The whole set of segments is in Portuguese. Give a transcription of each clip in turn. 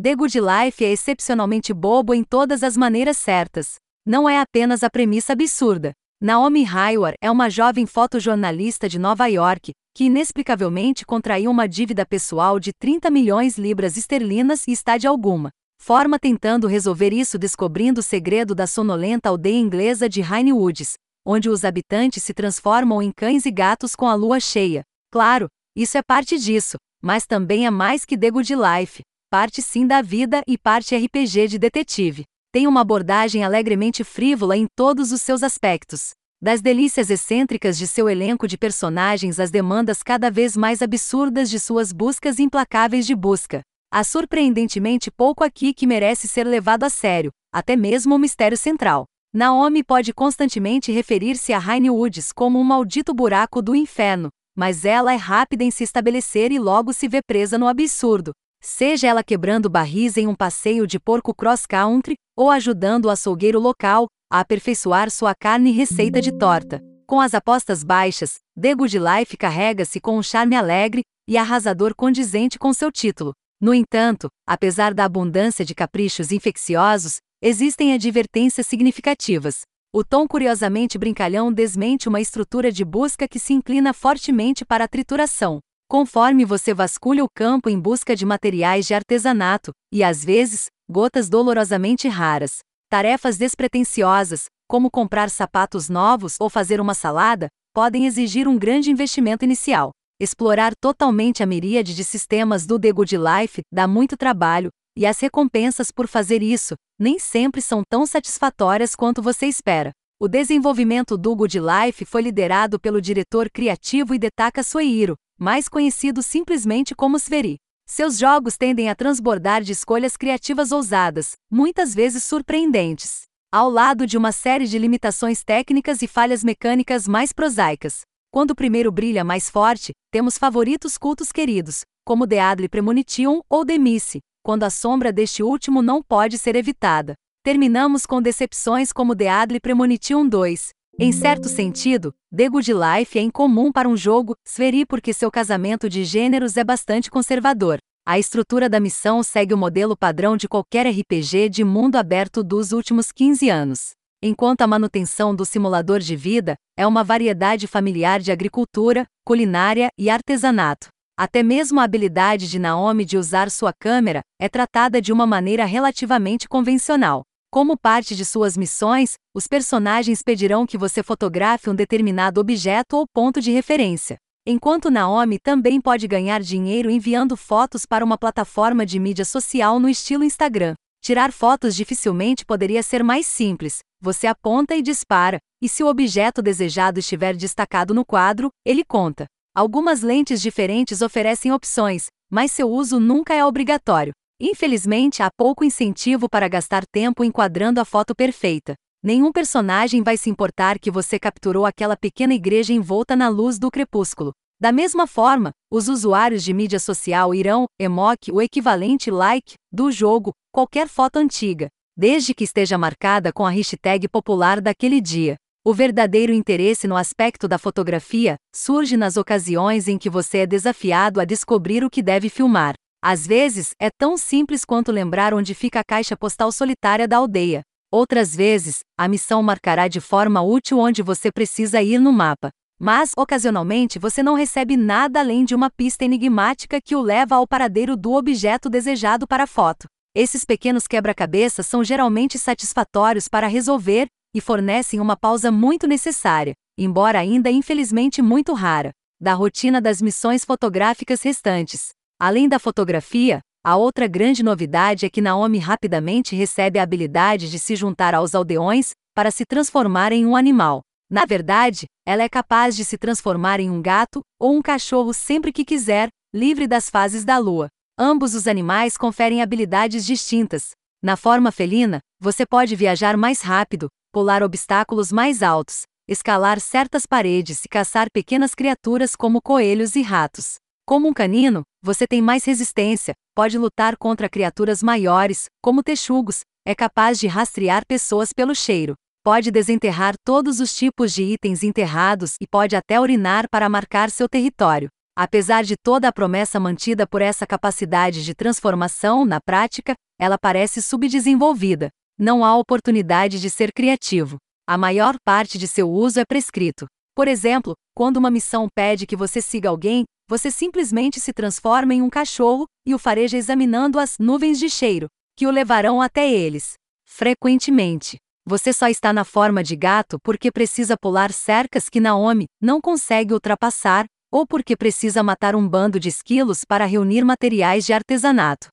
The Good Life é excepcionalmente bobo em todas as maneiras certas. Não é apenas a premissa absurda. Naomi Hayward é uma jovem fotojornalista de Nova York, que inexplicavelmente contraiu uma dívida pessoal de 30 milhões libras esterlinas e está de alguma forma tentando resolver isso descobrindo o segredo da sonolenta aldeia inglesa de Hine Woods, onde os habitantes se transformam em cães e gatos com a lua cheia. Claro, isso é parte disso, mas também é mais que The Good Life, parte sim da vida e parte RPG de detetive tem uma abordagem alegremente frívola em todos os seus aspectos. Das delícias excêntricas de seu elenco de personagens às demandas cada vez mais absurdas de suas buscas implacáveis de busca. Há surpreendentemente pouco aqui que merece ser levado a sério, até mesmo o mistério central. Naomi pode constantemente referir-se a Raine Woods como um maldito buraco do inferno, mas ela é rápida em se estabelecer e logo se vê presa no absurdo, Seja ela quebrando barris em um passeio de porco cross-country, ou ajudando o açougueiro local a aperfeiçoar sua carne receita de torta. Com as apostas baixas, The Good Life carrega-se com um charme alegre e arrasador condizente com seu título. No entanto, apesar da abundância de caprichos infecciosos, existem advertências significativas. O tom curiosamente brincalhão desmente uma estrutura de busca que se inclina fortemente para a trituração. Conforme você vasculha o campo em busca de materiais de artesanato, e às vezes, gotas dolorosamente raras, tarefas despretensiosas, como comprar sapatos novos ou fazer uma salada, podem exigir um grande investimento inicial. Explorar totalmente a miríade de sistemas do The Good Life dá muito trabalho, e as recompensas por fazer isso nem sempre são tão satisfatórias quanto você espera. O desenvolvimento do Good Life foi liderado pelo diretor criativo Hidetaka Soihiro, mais conhecido simplesmente como Sveri. Seus jogos tendem a transbordar de escolhas criativas ousadas, muitas vezes surpreendentes, ao lado de uma série de limitações técnicas e falhas mecânicas mais prosaicas. Quando o primeiro brilha mais forte, temos favoritos cultos queridos, como The Adli Premonition ou The quando a sombra deste último não pode ser evitada. Terminamos com decepções como The Adli Premonition 2, em certo sentido, The Good Life é incomum para um jogo, Sferi porque seu casamento de gêneros é bastante conservador. A estrutura da missão segue o modelo padrão de qualquer RPG de mundo aberto dos últimos 15 anos. Enquanto a manutenção do simulador de vida é uma variedade familiar de agricultura, culinária e artesanato. Até mesmo a habilidade de Naomi de usar sua câmera é tratada de uma maneira relativamente convencional. Como parte de suas missões, os personagens pedirão que você fotografe um determinado objeto ou ponto de referência. Enquanto Naomi também pode ganhar dinheiro enviando fotos para uma plataforma de mídia social no estilo Instagram. Tirar fotos dificilmente poderia ser mais simples. Você aponta e dispara, e se o objeto desejado estiver destacado no quadro, ele conta. Algumas lentes diferentes oferecem opções, mas seu uso nunca é obrigatório. Infelizmente, há pouco incentivo para gastar tempo enquadrando a foto perfeita. Nenhum personagem vai se importar que você capturou aquela pequena igreja envolta na luz do crepúsculo. Da mesma forma, os usuários de mídia social irão emoc o equivalente like do jogo, qualquer foto antiga, desde que esteja marcada com a hashtag popular daquele dia. O verdadeiro interesse no aspecto da fotografia surge nas ocasiões em que você é desafiado a descobrir o que deve filmar. Às vezes, é tão simples quanto lembrar onde fica a caixa postal solitária da aldeia. Outras vezes, a missão marcará de forma útil onde você precisa ir no mapa. Mas, ocasionalmente, você não recebe nada além de uma pista enigmática que o leva ao paradeiro do objeto desejado para a foto. Esses pequenos quebra-cabeças são geralmente satisfatórios para resolver e fornecem uma pausa muito necessária, embora ainda infelizmente muito rara, da rotina das missões fotográficas restantes. Além da fotografia, a outra grande novidade é que Naomi rapidamente recebe a habilidade de se juntar aos aldeões para se transformar em um animal. Na verdade, ela é capaz de se transformar em um gato ou um cachorro sempre que quiser, livre das fases da lua. Ambos os animais conferem habilidades distintas. Na forma felina, você pode viajar mais rápido, pular obstáculos mais altos, escalar certas paredes e caçar pequenas criaturas como coelhos e ratos. Como um canino, você tem mais resistência, pode lutar contra criaturas maiores, como texugos, é capaz de rastrear pessoas pelo cheiro, pode desenterrar todos os tipos de itens enterrados e pode até urinar para marcar seu território. Apesar de toda a promessa mantida por essa capacidade de transformação, na prática, ela parece subdesenvolvida. Não há oportunidade de ser criativo. A maior parte de seu uso é prescrito. Por exemplo, quando uma missão pede que você siga alguém, você simplesmente se transforma em um cachorro e o fareja examinando as nuvens de cheiro, que o levarão até eles. Frequentemente, você só está na forma de gato porque precisa pular cercas que Naomi não consegue ultrapassar, ou porque precisa matar um bando de esquilos para reunir materiais de artesanato.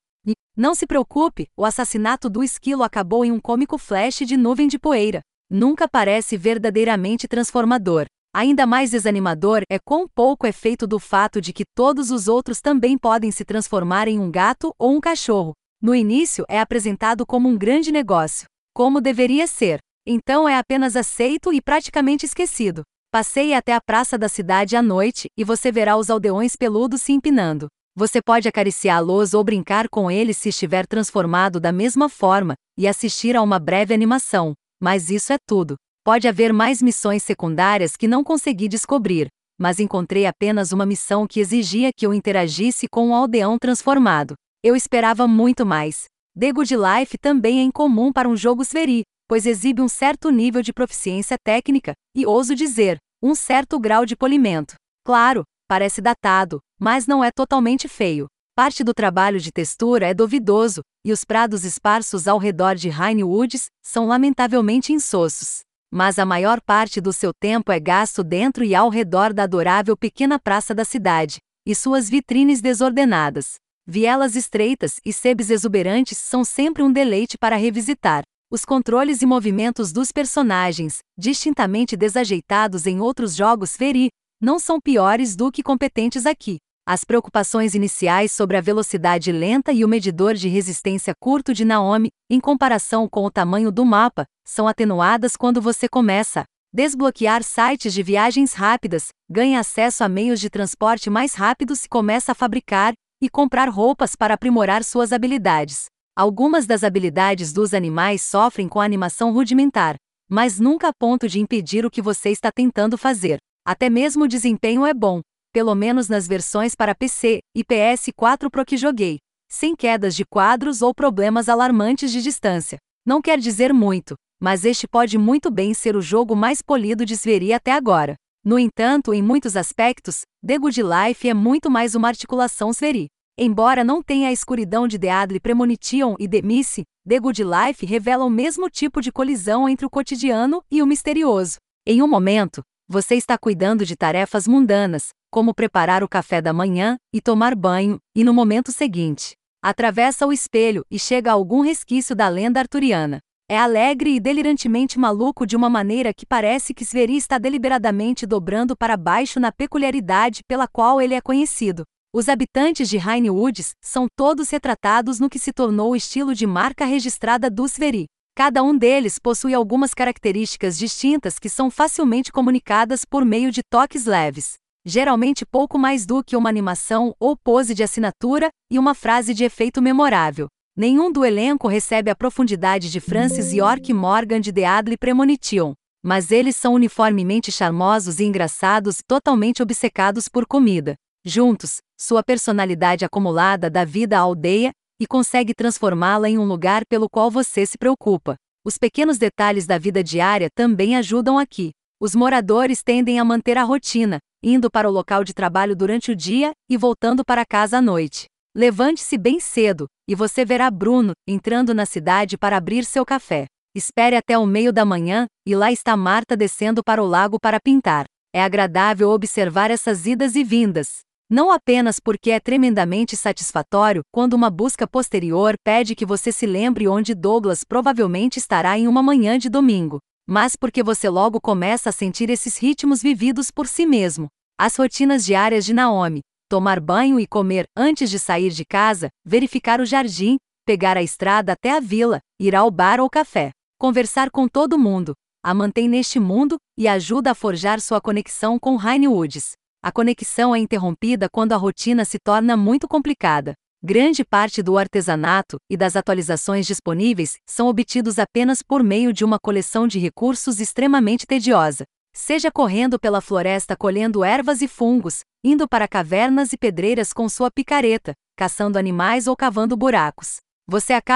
Não se preocupe, o assassinato do esquilo acabou em um cômico flash de nuvem de poeira. Nunca parece verdadeiramente transformador. Ainda mais desanimador é quão pouco é feito do fato de que todos os outros também podem se transformar em um gato ou um cachorro. No início é apresentado como um grande negócio, como deveria ser. Então é apenas aceito e praticamente esquecido. Passeie até a praça da cidade à noite e você verá os aldeões peludos se empinando. Você pode acariciá-los ou brincar com eles se estiver transformado da mesma forma e assistir a uma breve animação, mas isso é tudo. Pode haver mais missões secundárias que não consegui descobrir, mas encontrei apenas uma missão que exigia que eu interagisse com um aldeão transformado. Eu esperava muito mais. The Good Life também é incomum para um jogo Sveri, pois exibe um certo nível de proficiência técnica, e ouso dizer, um certo grau de polimento. Claro, parece datado, mas não é totalmente feio. Parte do trabalho de textura é duvidoso, e os prados esparsos ao redor de Rainy Woods são lamentavelmente insossos mas a maior parte do seu tempo é gasto dentro e ao redor da adorável pequena praça da cidade, e suas vitrines desordenadas. Vielas estreitas e sebes exuberantes são sempre um deleite para revisitar. Os controles e movimentos dos personagens, distintamente desajeitados em outros jogos Feri, não são piores do que competentes aqui. As preocupações iniciais sobre a velocidade lenta e o medidor de resistência curto de Naomi, em comparação com o tamanho do mapa, são atenuadas quando você começa desbloquear sites de viagens rápidas, ganha acesso a meios de transporte mais rápidos e começa a fabricar e comprar roupas para aprimorar suas habilidades. Algumas das habilidades dos animais sofrem com animação rudimentar, mas nunca a ponto de impedir o que você está tentando fazer. Até mesmo o desempenho é bom, pelo menos nas versões para PC e PS4 Pro que joguei, sem quedas de quadros ou problemas alarmantes de distância. Não quer dizer muito, mas este pode muito bem ser o jogo mais polido de Sveri até agora. No entanto, em muitos aspectos, The Good Life é muito mais uma articulação Sveri. Embora não tenha a escuridão de Deadly Premonition e The Missy, The Good Life revela o mesmo tipo de colisão entre o cotidiano e o misterioso. Em um momento, você está cuidando de tarefas mundanas, como preparar o café da manhã e tomar banho, e no momento seguinte, atravessa o espelho e chega a algum resquício da lenda arturiana. É alegre e delirantemente maluco de uma maneira que parece que Sveri está deliberadamente dobrando para baixo na peculiaridade pela qual ele é conhecido. Os habitantes de Rainy Woods são todos retratados no que se tornou o estilo de marca registrada do Sveri. Cada um deles possui algumas características distintas que são facilmente comunicadas por meio de toques leves geralmente pouco mais do que uma animação ou pose de assinatura e uma frase de efeito memorável. Nenhum do elenco recebe a profundidade de Francis York Morgan de The Adley Premonition, mas eles são uniformemente charmosos e engraçados, totalmente obcecados por comida. Juntos, sua personalidade acumulada dá vida à aldeia e consegue transformá-la em um lugar pelo qual você se preocupa. Os pequenos detalhes da vida diária também ajudam aqui. Os moradores tendem a manter a rotina, indo para o local de trabalho durante o dia e voltando para casa à noite. Levante-se bem cedo, e você verá Bruno entrando na cidade para abrir seu café. Espere até o meio da manhã, e lá está Marta descendo para o lago para pintar. É agradável observar essas idas e vindas. Não apenas porque é tremendamente satisfatório quando uma busca posterior pede que você se lembre onde Douglas provavelmente estará em uma manhã de domingo, mas porque você logo começa a sentir esses ritmos vividos por si mesmo. As rotinas diárias de Naomi: tomar banho e comer antes de sair de casa, verificar o jardim, pegar a estrada até a vila, ir ao bar ou café, conversar com todo mundo, a mantém neste mundo e ajuda a forjar sua conexão com Rainy Woods. A conexão é interrompida quando a rotina se torna muito complicada. Grande parte do artesanato e das atualizações disponíveis são obtidos apenas por meio de uma coleção de recursos extremamente tediosa. Seja correndo pela floresta colhendo ervas e fungos, indo para cavernas e pedreiras com sua picareta, caçando animais ou cavando buracos. Você acaba